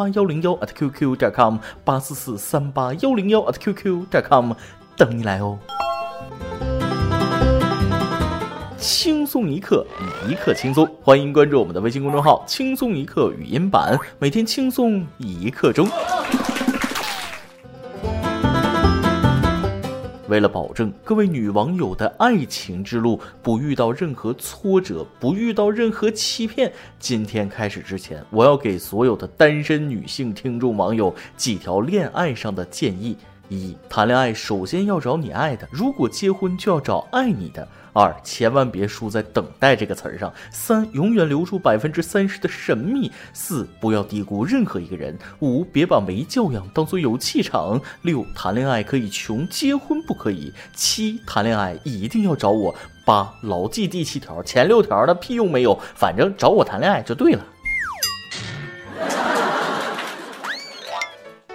八幺零幺 at qq 点 com。八四四三八幺零幺 at qq 点 com 等你来哦！轻松一刻，一刻轻松，欢迎关注我们的微信公众号“轻松一刻语音版”，每天轻松一刻钟。为了保证各位女网友的爱情之路不遇到任何挫折，不遇到任何欺骗，今天开始之前，我要给所有的单身女性听众网友几条恋爱上的建议：一、谈恋爱首先要找你爱的，如果结婚就要找爱你的。二，千万别输在“等待”这个词儿上。三，永远留住百分之三十的神秘。四，不要低估任何一个人。五，别把没教养当做有气场。六，谈恋爱可以穷，结婚不可以。七，谈恋爱一定要找我。八，牢记第七条，前六条的屁用没有，反正找我谈恋爱就对了。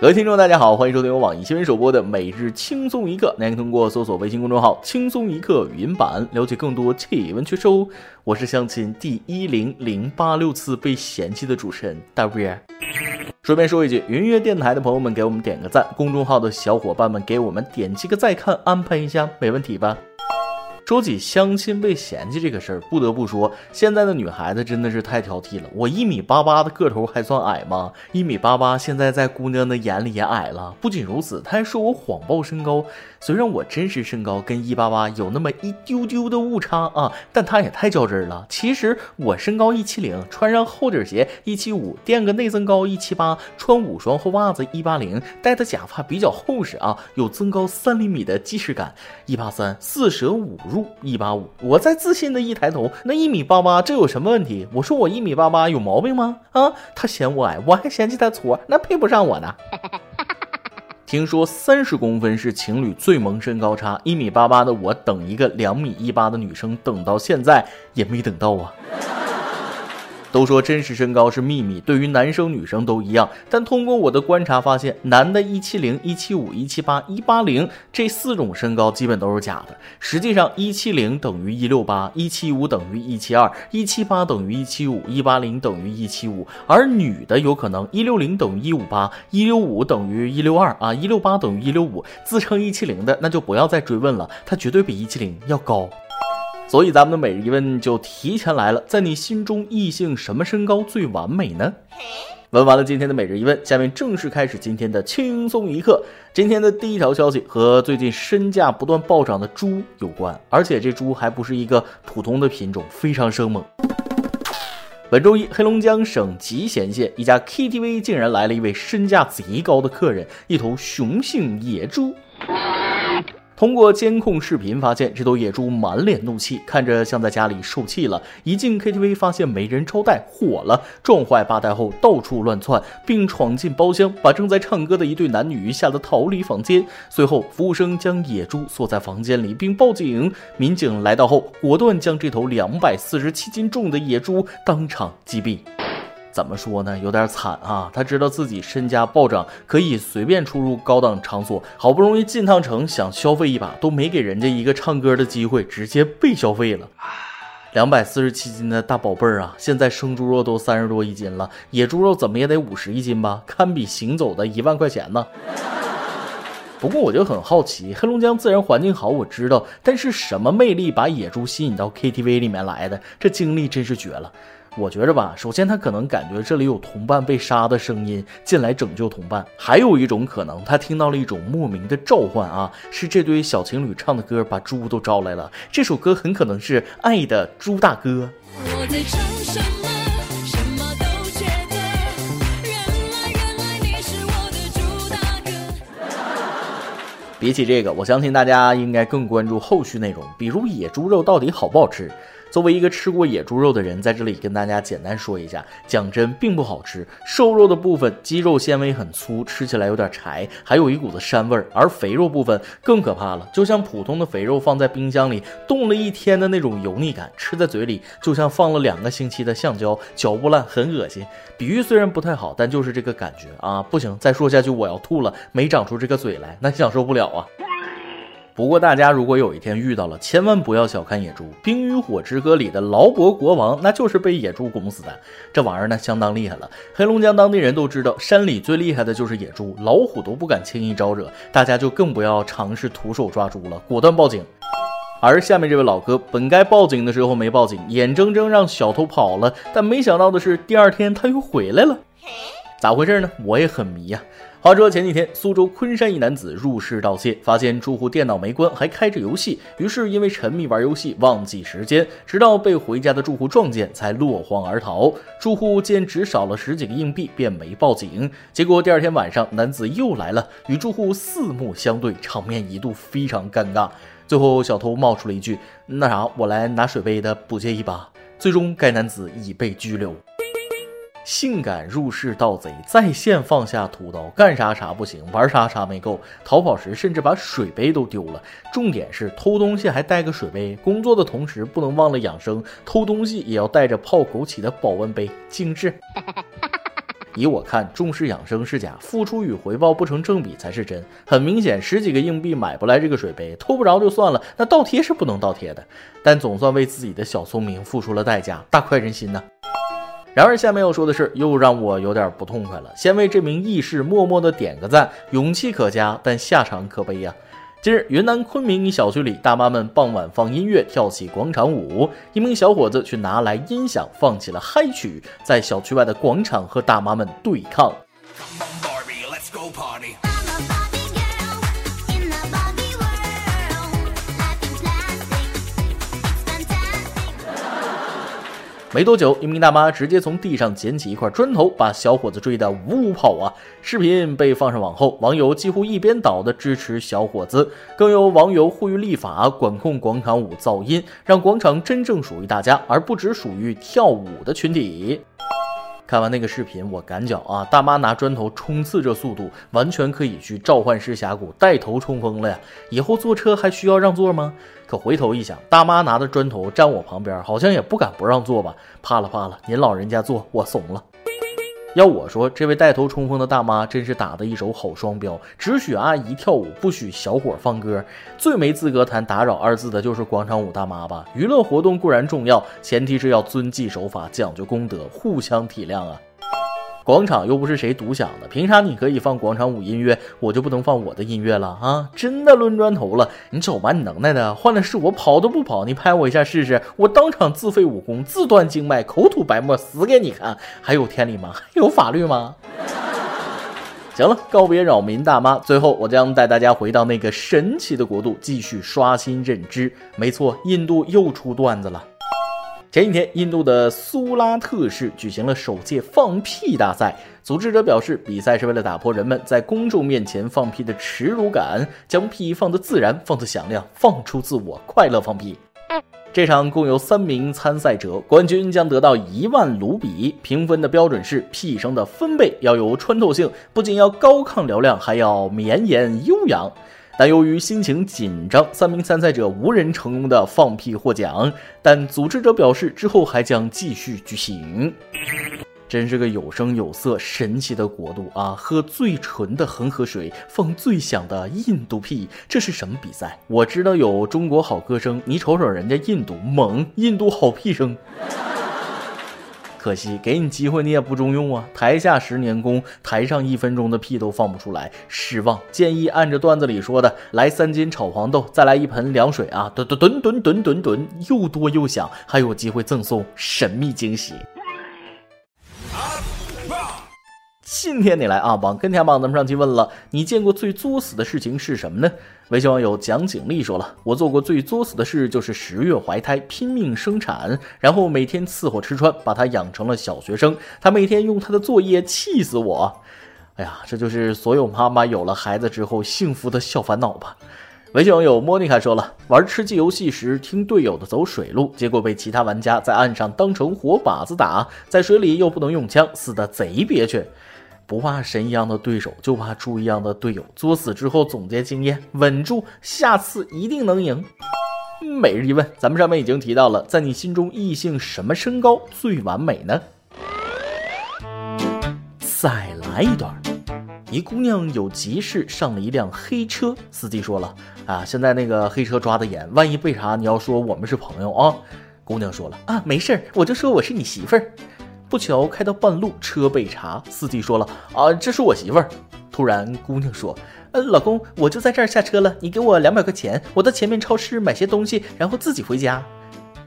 各位听众，大家好，欢迎收听由网易新闻首播的每日轻松一刻。您可以通过搜索微信公众号“轻松一刻”语音版了解更多气温趋势哦。我是相亲第一零零八六次被嫌弃的主持人 W。顺便说一句，云乐电台的朋友们给我们点个赞，公众号的小伙伴们给我们点击个再看，安排一下，没问题吧？说起相亲被嫌弃这个事儿，不得不说，现在的女孩子真的是太挑剔了。我一米八八的个头还算矮吗？一米八八现在在姑娘的眼里也矮了。不仅如此，她还说我谎报身高。虽然我真实身高跟一八八有那么一丢丢的误差啊，但他也太较真了。其实我身高一七零，穿上厚底鞋一七五，垫个内增高一七八，穿五双厚袜子一八零，戴的假发比较厚实啊，有增高三厘米的既视感。一八三，四舍五入。一八五，我再自信的一抬头，那一米八八，这有什么问题？我说我一米八八有毛病吗？啊，他嫌我矮，我还嫌弃他矬，那配不上我呢。听说三十公分是情侣最萌身高差，一米八八的我等一个两米一八的女生，等到现在也没等到啊。都说真实身高是秘密，对于男生女生都一样。但通过我的观察发现，男的一七零、一七五、一七八、一八零这四种身高基本都是假的。实际上，一七零等于一六八，一七五等于一七二，一七八等于一七五，一八零等于一七五。而女的有可能一六零等于一五八，一六五等于一六二啊，一六八等于一六五。自称一七零的那就不要再追问了，他绝对比一七零要高。所以咱们的每日一问就提前来了，在你心中异性什么身高最完美呢？问完了今天的每日一问，下面正式开始今天的轻松一刻。今天的第一条消息和最近身价不断暴涨的猪有关，而且这猪还不是一个普通的品种，非常生猛。本周一，黑龙江省集贤县一家 KTV 竟然来了一位身价贼高的客人，一头雄性野猪。通过监控视频发现，这头野猪满脸怒气，看着像在家里受气了。一进 KTV 发现没人招待，火了，撞坏吧台后到处乱窜，并闯进包厢，把正在唱歌的一对男女吓得逃离房间。随后，服务生将野猪锁在房间里，并报警。民警来到后，果断将这头两百四十七斤重的野猪当场击毙。怎么说呢？有点惨啊！他知道自己身家暴涨，可以随便出入高档场所，好不容易进趟城想消费一把，都没给人家一个唱歌的机会，直接被消费了。两百四十七斤的大宝贝儿啊，现在生猪肉都三十多一斤了，野猪肉怎么也得五十一斤吧？堪比行走的一万块钱呢。不过我就很好奇，黑龙江自然环境好，我知道，但是什么魅力把野猪吸引到 KTV 里面来的？这经历真是绝了。我觉着吧，首先他可能感觉这里有同伴被杀的声音，进来拯救同伴；还有一种可能，他听到了一种莫名的召唤啊，是这对小情侣唱的歌，把猪都招来了。这首歌很可能是《爱的猪大哥》。我在唱什么比起这个，我相信大家应该更关注后续内容，比如野猪肉到底好不好吃。作为一个吃过野猪肉的人，在这里跟大家简单说一下，讲真并不好吃。瘦肉的部分肌肉纤维很粗，吃起来有点柴，还有一股子膻味儿；而肥肉部分更可怕了，就像普通的肥肉放在冰箱里冻了一天的那种油腻感，吃在嘴里就像放了两个星期的橡胶，嚼不烂，很恶心。比喻虽然不太好，但就是这个感觉啊！不行，再说下去我要吐了，没长出这个嘴来，那享受不了啊。不过大家如果有一天遇到了，千万不要小看野猪，《冰与火之歌》里的劳勃国王那就是被野猪拱死的，这玩意儿呢相当厉害了。黑龙江当地人都知道，山里最厉害的就是野猪，老虎都不敢轻易招惹，大家就更不要尝试徒手抓猪了，果断报警。而下面这位老哥本该报警的时候没报警，眼睁睁让小偷跑了，但没想到的是，第二天他又回来了，咋回事呢？我也很迷呀。话说前几天，苏州昆山一男子入室盗窃，发现住户电脑没关，还开着游戏，于是因为沉迷玩游戏忘记时间，直到被回家的住户撞见，才落荒而逃。住户见只少了十几个硬币，便没报警。结果第二天晚上，男子又来了，与住户四目相对，场面一度非常尴尬。最后，小偷冒出了一句：“那啥，我来拿水杯的，不介意吧？”最终，该男子已被拘留。性感入室盗贼在线放下屠刀，干啥啥不行，玩啥啥没够。逃跑时甚至把水杯都丢了。重点是偷东西还带个水杯，工作的同时不能忘了养生，偷东西也要带着泡枸杞的保温杯，精致。以我看，重视养生是假，付出与回报不成正比才是真。很明显，十几个硬币买不来这个水杯，偷不着就算了，那倒贴是不能倒贴的。但总算为自己的小聪明付出了代价，大快人心呐。然而，下面要说的是，又让我有点不痛快了。先为这名义士默默的点个赞，勇气可嘉，但下场可悲呀。近日，云南昆明一小区里，大妈们傍晚放音乐，跳起广场舞。一名小伙子却拿来音响，放起了嗨曲，在小区外的广场和大妈们对抗。没多久，一名大妈直接从地上捡起一块砖头，把小伙子追得呜呜跑啊！视频被放上网后，网友几乎一边倒的支持小伙子，更有网友呼吁立法管控广场舞噪音，让广场真正属于大家，而不只属于跳舞的群体。看完那个视频，我感觉啊，大妈拿砖头冲刺这速度，完全可以去召唤师峡谷带头冲锋了呀！以后坐车还需要让座吗？可回头一想，大妈拿着砖头站我旁边，好像也不敢不让座吧？怕了怕了，您老人家坐，我怂了。要我说，这位带头冲锋的大妈真是打的一手好双标，只许阿姨跳舞，不许小伙放歌。最没资格谈打扰二字的就是广场舞大妈吧？娱乐活动固然重要，前提是要遵纪守法，讲究公德，互相体谅啊。广场又不是谁独享的，凭啥你可以放广场舞音乐，我就不能放我的音乐了啊？真的抡砖头了，你瞅把你能耐的，换了是我跑都不跑，你拍我一下试试，我当场自废武功，自断经脉，口吐白沫，死给你看！还有天理吗？还有法律吗？行了，告别扰民大妈，最后我将带大家回到那个神奇的国度，继续刷新认知。没错，印度又出段子了。前几天，印度的苏拉特市举行了首届放屁大赛。组织者表示，比赛是为了打破人们在公众面前放屁的耻辱感，将屁放得自然，放得响亮，放出自我，快乐放屁。这场共有三名参赛者，冠军将得到一万卢比。评分的标准是屁声的分贝要有穿透性，不仅要高亢嘹亮，还要绵延悠扬。但由于心情紧张，三名参赛者无人成功的放屁获奖。但组织者表示，之后还将继续举行。真是个有声有色、神奇的国度啊！喝最纯的恒河水，放最响的印度屁，这是什么比赛？我知道有中国好歌声，你瞅瞅人家印度猛，印度好屁声。可惜给你机会你也不中用啊！台下十年功，台上一分钟的屁都放不出来，失望。建议按着段子里说的，来三斤炒黄豆，再来一盆凉水啊！吨吨吨吨吨吨吨，又多又响，还有机会赠送神秘惊喜。今天你来啊！往跟天榜咱们上期问了，你见过最作死的事情是什么呢？微信网友蒋景丽说了，我做过最作死的事就是十月怀胎，拼命生产，然后每天伺候吃穿，把他养成了小学生。他每天用他的作业气死我。哎呀，这就是所有妈妈有了孩子之后幸福的小烦恼吧。微信网友莫妮卡说了，玩吃鸡游戏时听队友的走水路，结果被其他玩家在岸上当成活靶子打，在水里又不能用枪，死的贼憋屈。不怕神一样的对手，就怕猪一样的队友。作死之后总结经验，稳住，下次一定能赢。每日一问，咱们上面已经提到了，在你心中异性什么身高最完美呢？再来一段。一姑娘有急事上了一辆黑车，司机说了啊，现在那个黑车抓的严，万一被查，你要说我们是朋友啊。姑娘说了啊，没事儿，我就说我是你媳妇儿。不巧开到半路，车被查，司机说了啊，这是我媳妇儿。突然姑娘说，呃，老公，我就在这儿下车了，你给我两百块钱，我到前面超市买些东西，然后自己回家。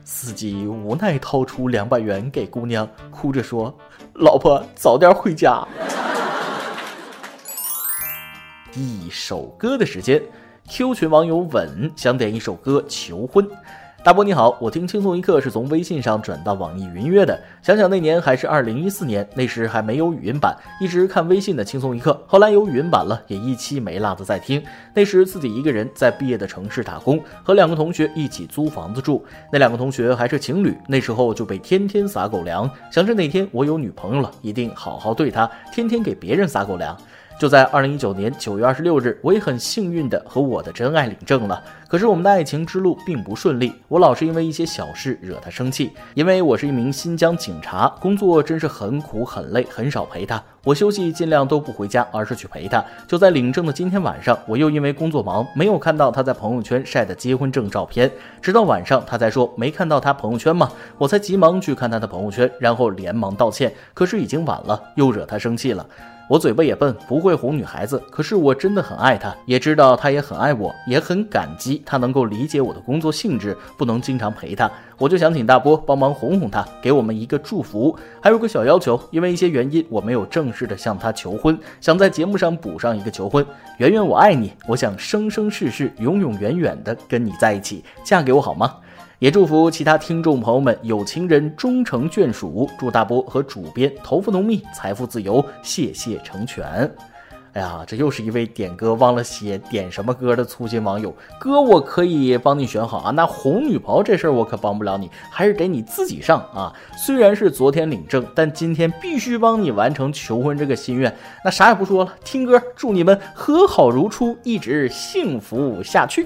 司机无奈掏出两百元给姑娘，哭着说，老婆早点回家。一首歌的时间，Q 群网友稳想点一首歌求婚。大波你好，我听轻松一刻是从微信上转到网易云音乐的。想想那年还是二零一四年，那时还没有语音版，一直看微信的轻松一刻。后来有语音版了，也一期没落的在听。那时自己一个人在毕业的城市打工，和两个同学一起租房子住。那两个同学还是情侣，那时候就被天天撒狗粮，想着哪天我有女朋友了，一定好好对她，天天给别人撒狗粮。就在二零一九年九月二十六日，我也很幸运的和我的真爱领证了。可是我们的爱情之路并不顺利，我老是因为一些小事惹他生气。因为我是一名新疆警察，工作真是很苦很累，很少陪他。我休息尽量都不回家，而是去陪他。就在领证的今天晚上，我又因为工作忙，没有看到他在朋友圈晒的结婚证照片。直到晚上，他才说没看到他朋友圈吗？我才急忙去看他的朋友圈，然后连忙道歉。可是已经晚了，又惹他生气了。我嘴巴也笨，不会哄女孩子。可是我真的很爱她，也知道她也很爱我，也很感激她能够理解我的工作性质，不能经常陪她。我就想请大波帮忙哄哄她，给我们一个祝福。还有个小要求，因为一些原因，我没有正式的向她求婚，想在节目上补上一个求婚。圆圆，我爱你，我想生生世世、永永远远的跟你在一起，嫁给我好吗？也祝福其他听众朋友们有情人终成眷属，祝大波和主编头发浓密，财富自由，谢谢成全。哎呀，这又是一位点歌忘了写点什么歌的粗心网友。歌我可以帮你选好啊，那哄女朋友这事儿我可帮不了你，还是得你自己上啊。虽然是昨天领证，但今天必须帮你完成求婚这个心愿。那啥也不说了，听歌，祝你们和好如初，一直幸福下去。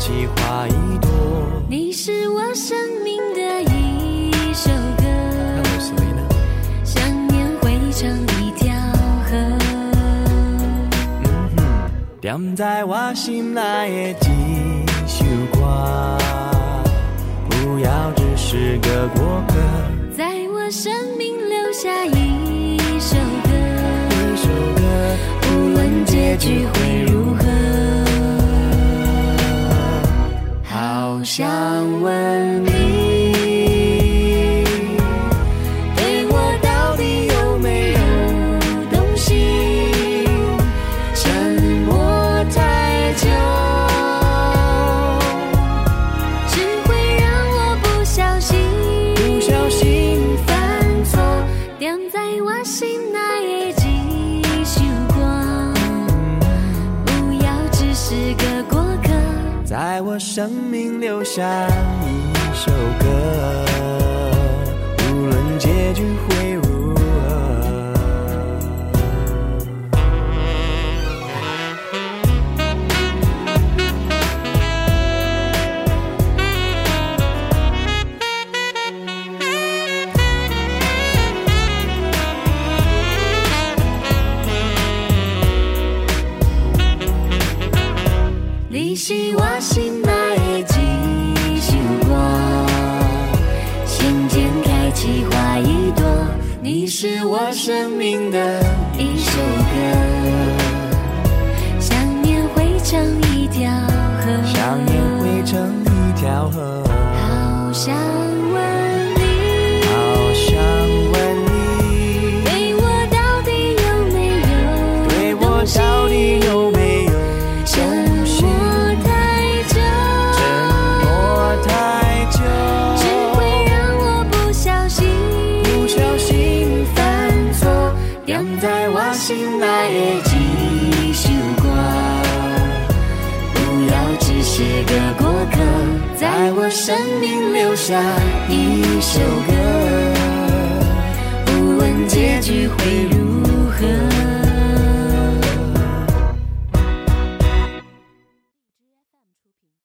起花一朵，你是我生命的一首歌。想念汇成一条河。点在我心内的一首歌，不要只是个过客，在我生命留下一首歌。一首歌，无论结局会如何。想问下一首歌，无论结局会如何。你。是我心我生命的一首歌。想念汇成一条河。想念汇成一条河。好想生命留下一首歌，不问结局会如何。